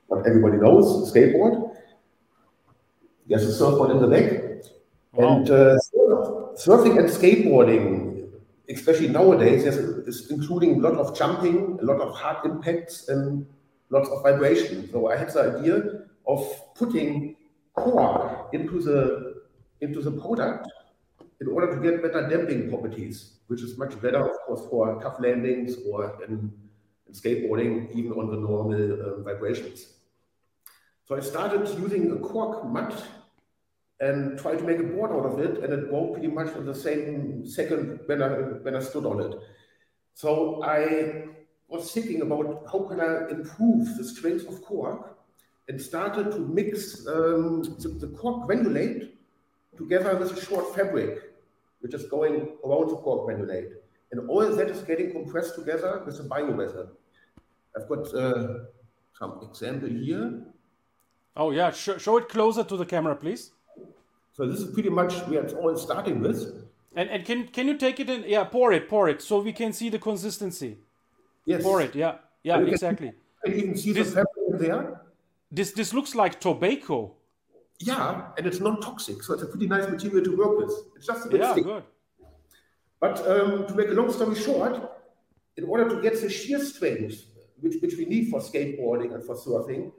what everybody knows, skateboard. There's a surfboard in the back. Wow. And uh, surfing and skateboarding, especially nowadays, is, is including a lot of jumping, a lot of hard impacts, and lots of vibration. So I had the idea of putting cork into the into the product in order to get better damping properties, which is much better, of course, for tough landings or in, in skateboarding, even on the normal um, vibrations. So I started using a cork mud and tried to make a board out of it, and it broke pretty much in the same second when I when I stood on it. So I was thinking about how can I improve the strength of cork, and started to mix um, the, the cork granulate together with a short fabric, which is going around the cork granulate, and all that is getting compressed together with a bioresin. I've got uh, some example here. Oh yeah, sh- show it closer to the camera, please. So this is pretty much where it's all starting with. And and can can you take it in? Yeah, pour it, pour it, so we can see the consistency. Yes. Pour it. Yeah, yeah, can- exactly. You can even see This- the fabric there. This this looks like tobacco. Yeah, and it's non-toxic, so it's a pretty nice material to work with. It's just a bit Yeah, thick. good. But um, to make a long story short, in order to get the shear strength which, which we need for skateboarding and for surfing,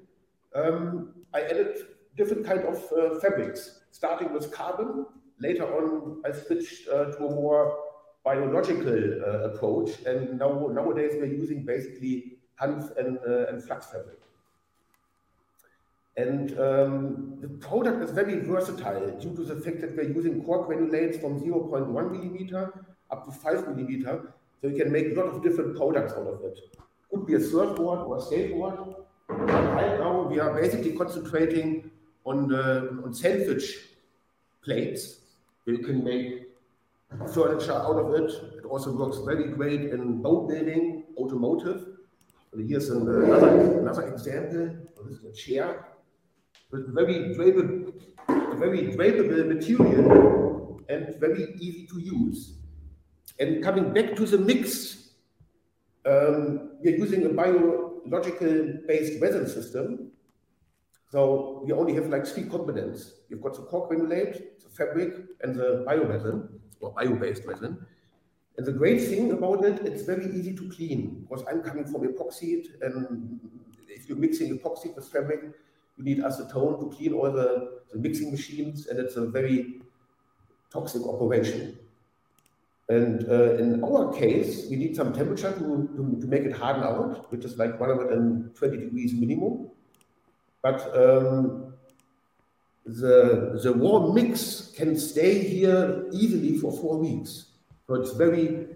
um, I added different kind of uh, fabrics, starting with carbon. Later on, I switched uh, to a more biological uh, approach, and now nowadays we're using basically Hanf and, uh, and flax fabric. And um, the product is very versatile due to the fact that we're using cork granulates from 0.1 millimeter up to 5 millimeter. So you can make a lot of different products out of it. Could be a surfboard or a skateboard. Right now, we are basically concentrating on the on sandwich plates. You can make furniture out of it. It also works very great in boat building, automotive. And here's an, another, another example. This is a chair with very drapable, very drapable material and very easy to use. And coming back to the mix, um, we're using a biological based resin system. So we only have like three components. You've got the cork granulate, the fabric, and the bioresin or bio-based resin. And the great thing about it, it's very easy to clean because I'm coming from epoxy, and if you're mixing epoxy with fabric, you need acetone to clean all the, the mixing machines, and it's a very toxic operation. And uh, in our case, we need some temperature to, to, to make it harden out, which is like 120 degrees minimum. But um, the, the raw mix can stay here easily for four weeks. So it's very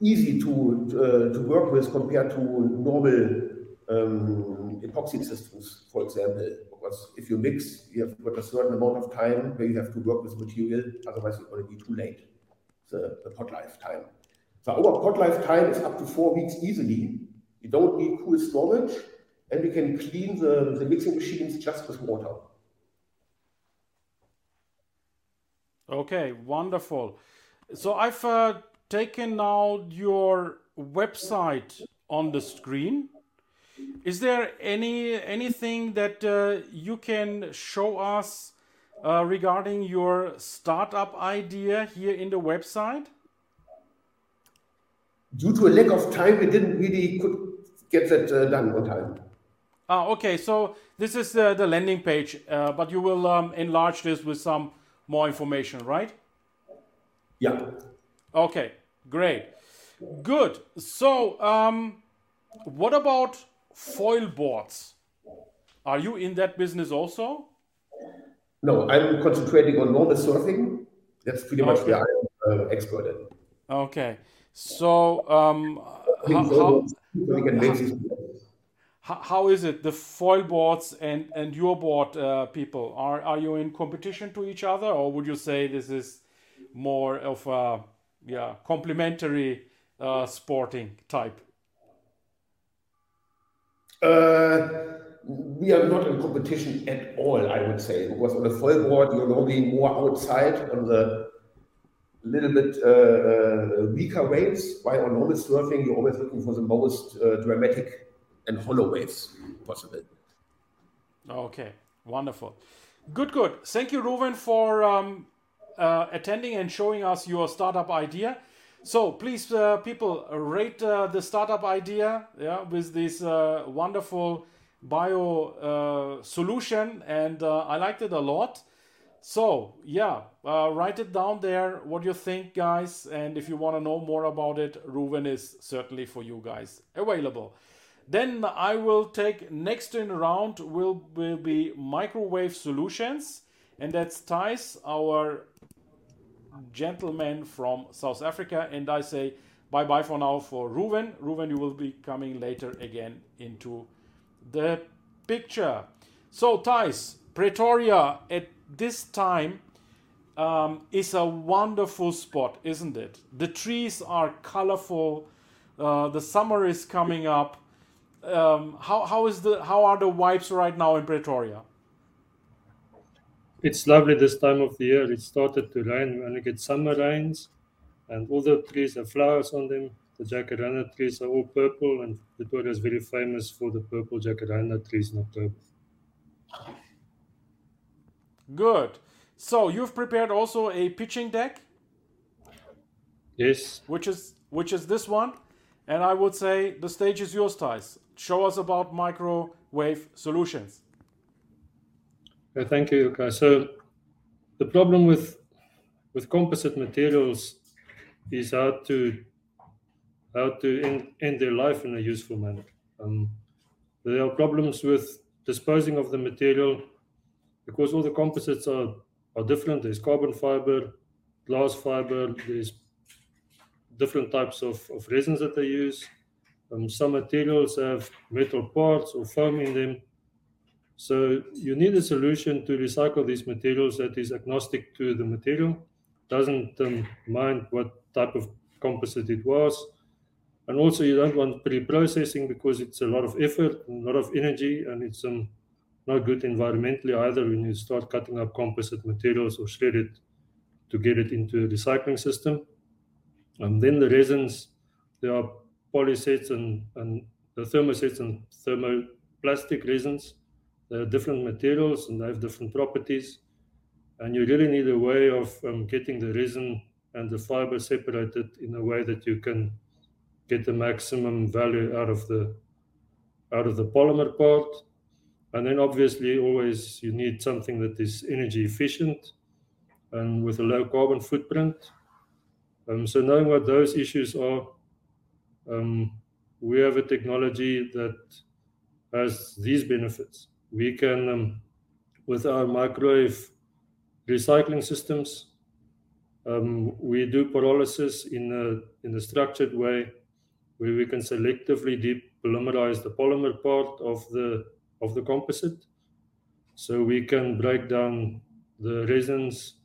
easy to, uh, to work with compared to normal um, epoxy systems, for example. Because if you mix, you have got a certain amount of time where you have to work with material, otherwise it's going to be too late, the, the pot life time. So our pot life time is up to four weeks easily. You don't need cool storage, and we can clean the, the mixing machines just with water. Okay, wonderful. So I've uh, taken now your website on the screen. Is there any anything that uh, you can show us uh, regarding your startup idea here in the website? Due to a lack of time, we didn't really could get that uh, done on time. Ah, okay. So this is uh, the landing page, uh, but you will um, enlarge this with some more information, right? Yeah. Okay, great. Good. So, um, what about foil boards? Are you in that business also? No, I'm concentrating on normal surfing. That's pretty much Okay. where I'm uh, expert in. Okay. So, um, how, how, so we can make these how, how is it the foil boards and, and your board uh, people? Are, are you in competition to each other, or would you say this is more of a yeah complementary uh, sporting type? Uh, we are not in competition at all, I would say, because on the foil board you're normally more outside on the little bit uh, uh, weaker waves, while on normal surfing you're always looking for the most uh, dramatic and hollow waves. Okay, wonderful. Good, good. Thank you, Ruven, for um, uh, attending and showing us your startup idea. So please, uh, people, rate uh, the startup idea yeah, with this uh, wonderful bio uh, solution, and uh, I liked it a lot. So yeah, write it down there. What you think, guys? And if you want to know more about it, Ruven is certainly for you guys available. Then I will take next in round will will be microwave solutions, and that's Thijs, our gentleman from South Africa. And I say bye bye for now for Ruven. Ruven, you will be coming later again into the picture. So Thijs, Pretoria at this time um, is a wonderful spot, isn't it? The trees are colorful. Uh, the summer is coming up. Um, how how is the how are the vibes right now in Pretoria? It's lovely this time of the year. It started to rain. We only get summer rains, and all the trees have flowers on them. The jacaranda trees are all purple, and Pretoria is very famous for the purple jacaranda trees in October. Good. So you've prepared also a pitching deck, Yes, which is which is this one, and I would say the stage is yours, Thijs. Show us about microwave solutions. Thank you. Okay, so the problem with with composite materials is how to how to end, end their life in a useful manner. Um, there are problems with disposing of the material because all the composites are, are different. There's carbon fiber, glass fiber, there's different types of, of resins that they use. Um, some materials have metal parts or foam in them. So you need a solution to recycle these materials that is agnostic to the material, doesn't um, mind what type of composite it was. And also you don't want pre-processing because it's a lot of effort, a lot of energy, and it's um, not good environmentally either when you start cutting up composite materials or shred it to get it into a recycling system. And then the resins, there are polysets and, and the thermosets and thermoplastic resins. There are different materials and they have different properties. And you really need a way of um, getting the resin and the fiber separated in a way that you can get the maximum value out of the out of the polymer part. And then obviously always you need something that is energy efficient and with a low carbon footprint. Um, so knowing what those issues are, we have a technology that has these benefits. We can, um, with our microwave recycling systems, um, we do pyrolysis in a structured way, where we can selectively depolymerize the polymer part of the composite, so we can break down the resins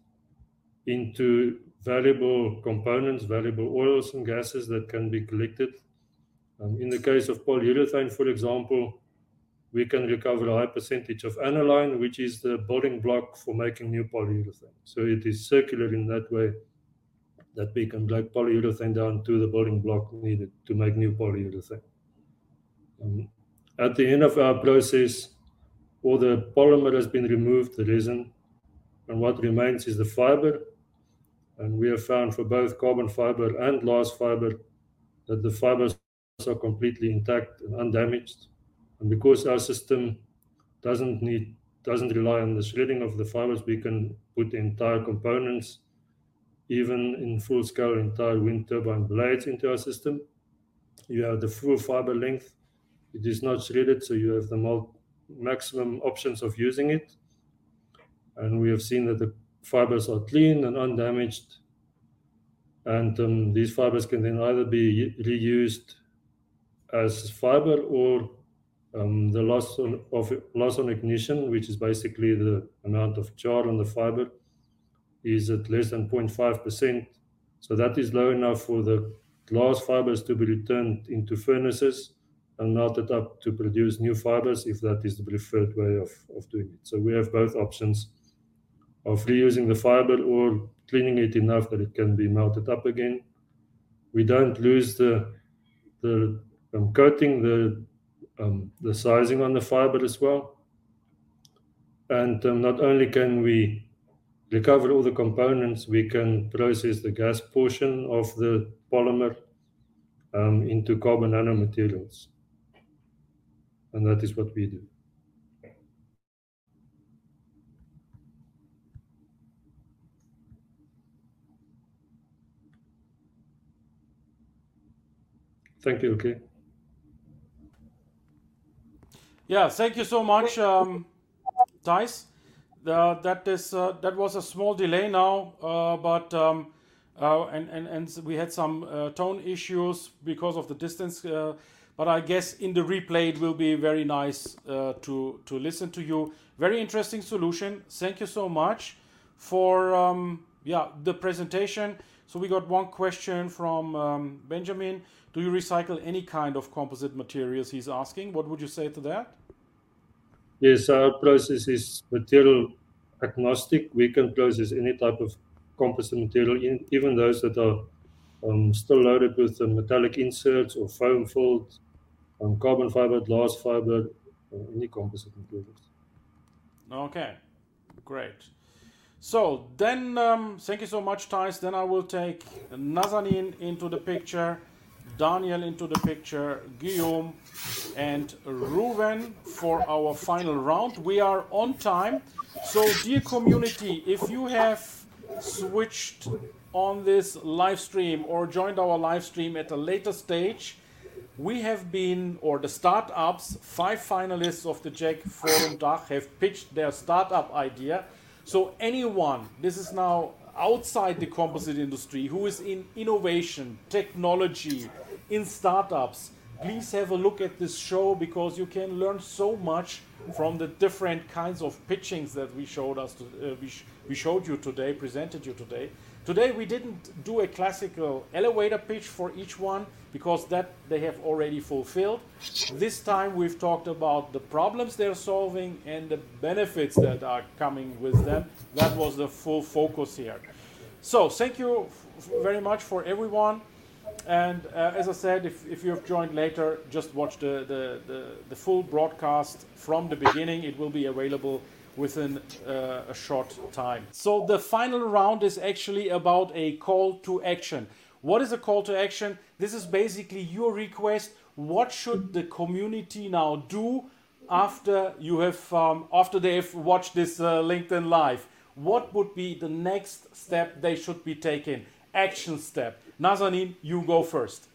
into valuable components, valuable oils and gases that can be collected. Um, in the case of polyurethane, for example, we can recover a high percentage of aniline, which is the building block for making new polyurethane. So it is circular in that way that we can break polyurethane down to the building block needed to make new polyurethane. Um, at the end of our process, all the polymer has been removed, the resin, and what remains is the fiber. And we have found for both carbon fiber and glass fiber that the fibers are completely intact and undamaged. And because our system doesn't need doesn't rely on the shredding of the fibers, we can put entire components even in full scale entire wind turbine blades into our system. You have the full fiber length. It is not shredded, so you have the maximum options of using it. And we have seen that the fibers are clean and undamaged. And um, these fibers can then either be reused as fiber or um, the loss on, of loss on ignition, which is basically the amount of char on the fiber is at less than 0.5%. So that is low enough for the glass fibers to be returned into furnaces and melted up to produce new fibers if that is the preferred way of, of doing it. So we have both options of reusing the fiber or cleaning it enough that it can be melted up again. We don't lose the the um, coating, the um, the sizing on the fiber as well. And um, not only can we recover all the components, we can process the gas portion of the polymer um, into carbon nanomaterials. And that is what we do. Thank you, okay. Yeah, thank you so much, um, Thijs. Uh, that is uh, that was a small delay now, uh, but um, uh, and, and and we had some uh, tone issues because of the distance. Uh, but I guess in the replay it will be very nice to to listen to you. Very interesting solution. Thank you so much for um, yeah the presentation. So we got one question from um, Benjamin. Do you recycle any kind of composite materials? He's asking. What would you say to that? Yes, our process is material agnostic. We can process any type of composite material, in, even those that are um, still loaded with uh, metallic inserts or foam filled, um, carbon fiber, glass fiber, any composite materials. Okay, great. So then, um, thank you so much, Thijs. Then I will take Nazanin into the picture. Daniel into the picture, Guillaume and Ruven for our final round. We are on time. So, dear community, if you have switched on this live stream or joined our live stream at a later stage, we have been, or the startups, five finalists of the JEC Forum Dach have pitched their startup idea. So, anyone, this is now outside the composite industry, who is in innovation, technology, in startups, please have a look at this show because you can learn so much from the different kinds of pitchings that we showed us to, uh, we, sh we showed you today presented you today today we didn't do a classical elevator pitch for each one because that they have already fulfilled. This time we've talked about the problems they're solving and the benefits that are coming with them. That was the full focus here. So thank you very much for everyone. And uh, as I said, if, if you have joined later, just watch the, the, the, the, full broadcast from the beginning. It will be available within uh, a short time. So the final round is actually about a call to action. What is a call to action? This is basically your request. What should the community now do after you have um, after they've watched this uh, LinkedIn live? What would be the next step they should be taking? Action step Nazanin, you go first.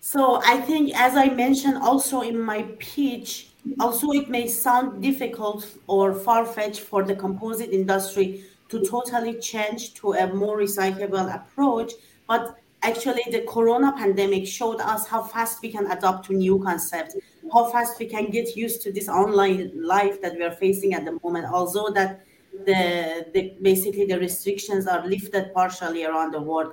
So I think, as I mentioned also in my pitch, also it may sound difficult or far-fetched for the composite industry to totally change to a more recyclable approach, but actually the corona pandemic showed us how fast we can adapt to new concepts, how fast we can get used to this online life that we are facing at the moment. Although that the, the basically the restrictions are lifted partially around the world.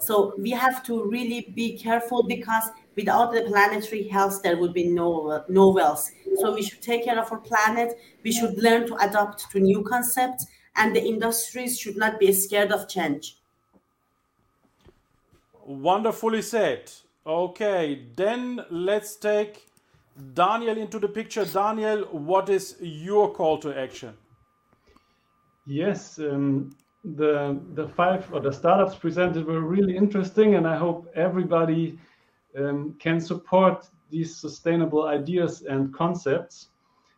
So we have to really be careful because without the planetary health, there would be no no wealth. So we should take care of our planet. We should learn to adapt to new concepts, and the industries should not be scared of change. Wonderfully said. Okay, then let's take Daniel into the picture. Daniel, what is your call to action? Yes, um, the the five or the startups presented were really interesting, and I hope everybody um, can support these sustainable ideas and concepts.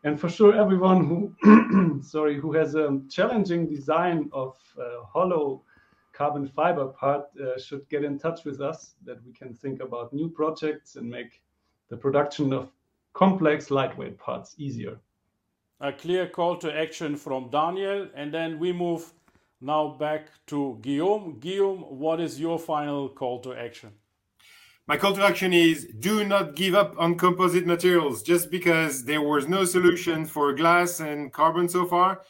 And for sure, everyone who (clears throat) sorry who has a challenging design of uh, hollow carbon fiber part uh, should get in touch with us that we can think about new projects and make the production of complex lightweight parts easier. A clear call to action from Daniel, and then we move now back to Guillaume. Guillaume, what is your final call to action? My call to action is do not give up on composite materials just because there was no solution for glass and carbon so far.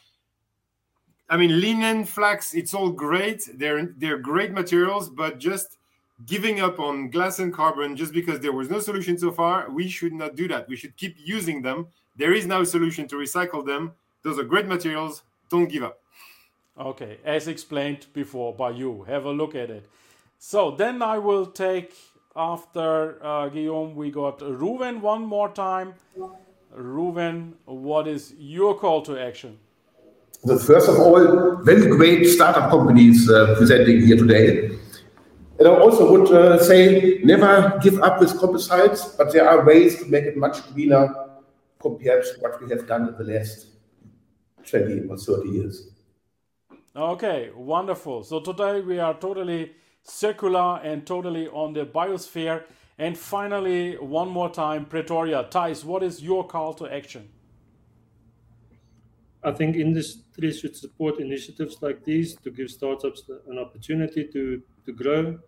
I mean, linen, flax, it's all great. They're they're great materials, but just giving up on glass and carbon just because there was no solution so far, we should not do that. We should keep using them. There is now a solution to recycle them. Those are great materials. Don't give up. Okay, as explained before by you. Have a look at it. So then I will take after uh, Guillaume, we got Ruven one more time. Ruven, what is your call to action? So first of all, very great startup companies uh, presenting here today. And I also would uh, say never give up with composites, but there are ways to make it much greener compared to what we have done in the last 20 or 30 years. Okay, wonderful. So today we are totally circular and totally on the biosphere. And finally, one more time, Pretoria. Thijs, what is your call to action? I think industry should support initiatives like these to give startups an opportunity to, to grow.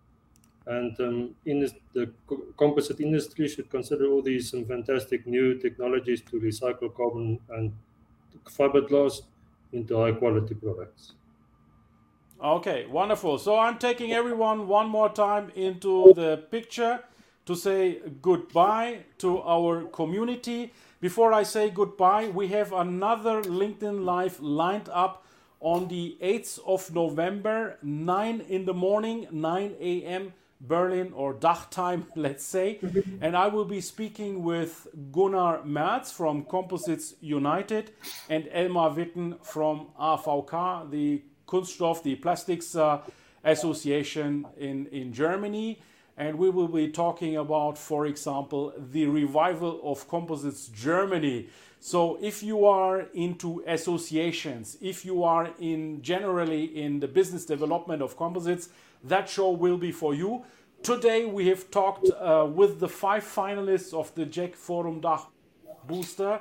And um, in this, the composite industry should consider all these some fantastic new technologies to recycle carbon and fiber fiberglass into high quality products. Okay, wonderful. So I'm taking everyone one more time into the picture to say goodbye to our community. Before I say goodbye, we have another LinkedIn Live lined up on the 8th of November, 9 in the morning, 9 a.m. Berlin or Dach time, (laughs) let's say. and I will be speaking with Gunnar Merz from Composites United and Elmar Witten from AVK, the Kunststoff, the Plastics uh, Association in, in Germany. And we will be talking about, for example, the revival of Composites Germany. So if you are into associations, if you are in generally in the business development of composites, that show will be for you. Today we have talked uh, with the five finalists of the JEC Forum Dach Booster.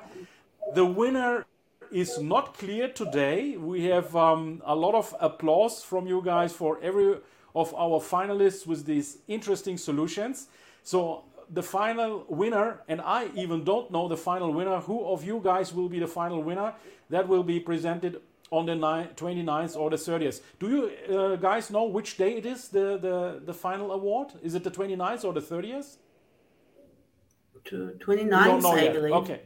The winner is not clear today. We have um, a lot of applause from you guys for every of our finalists with these interesting solutions. So the final winner, and I even don't know the final winner. Who of you guys will be the final winner? That will be presented on the 29th or the 30th. Do you uh, guys know which day it is, the, the, the final award? Is it the 29th or the 30th? 29th, I believe. Okay.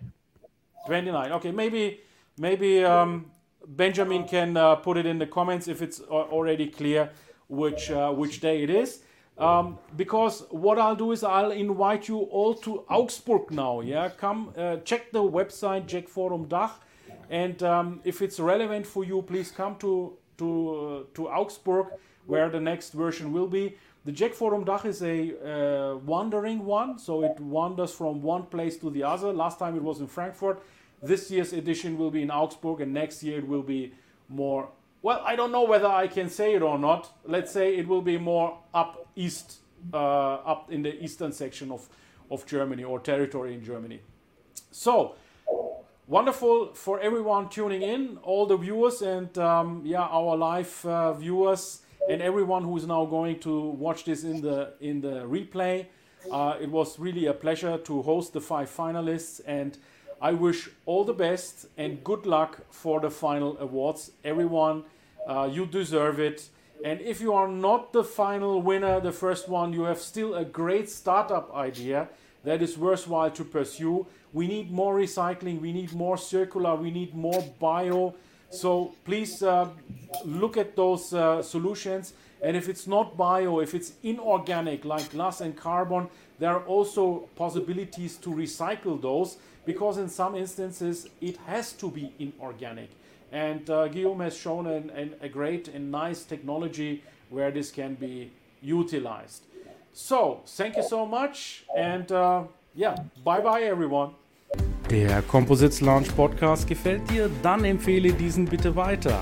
29. Okay, maybe maybe um, Benjamin can uh, put it in the comments if it's already clear which uh, which day it is. Um, because what I'll do is I'll invite you all to Augsburg now. Yeah, come uh, check the website JEC Forum Dach, and um, if it's relevant for you, please come to to uh, to Augsburg, where the next version will be. The JEC Forum Dach is a uh, wandering one, so it wanders from one place to the other. Last time it was in Frankfurt. This year's edition will be in Augsburg, and next year it will be more. Well, I don't know whether I can say it or not. Let's say it will be more up east, uh, up in the eastern section of, of Germany or territory in Germany. So, wonderful for everyone tuning in, all the viewers and um, yeah, our live uh, viewers and everyone who is now going to watch this in the in the replay. Uh, it was really a pleasure to host the five finalists and I wish all the best and good luck for the final awards. Everyone, uh, you deserve it. And if you are not the final winner, the first one, you have still a great startup idea that is worthwhile to pursue. We need more recycling, we need more circular, we need more bio. So please uh, look at those uh, solutions. And if it's not bio, if it's inorganic like glass and carbon, there are also possibilities to recycle those because in some instances it has to be inorganic. And uh, Guillaume has shown an, an, a great and nice technology where this can be utilized. So, thank you so much and uh, yeah, bye bye everyone. Der Composites Lounge Podcast gefällt dir? Dann empfehle diesen bitte weiter.